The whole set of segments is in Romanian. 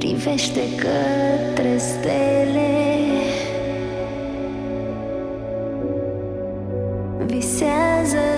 privește către stele. Visează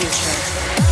future.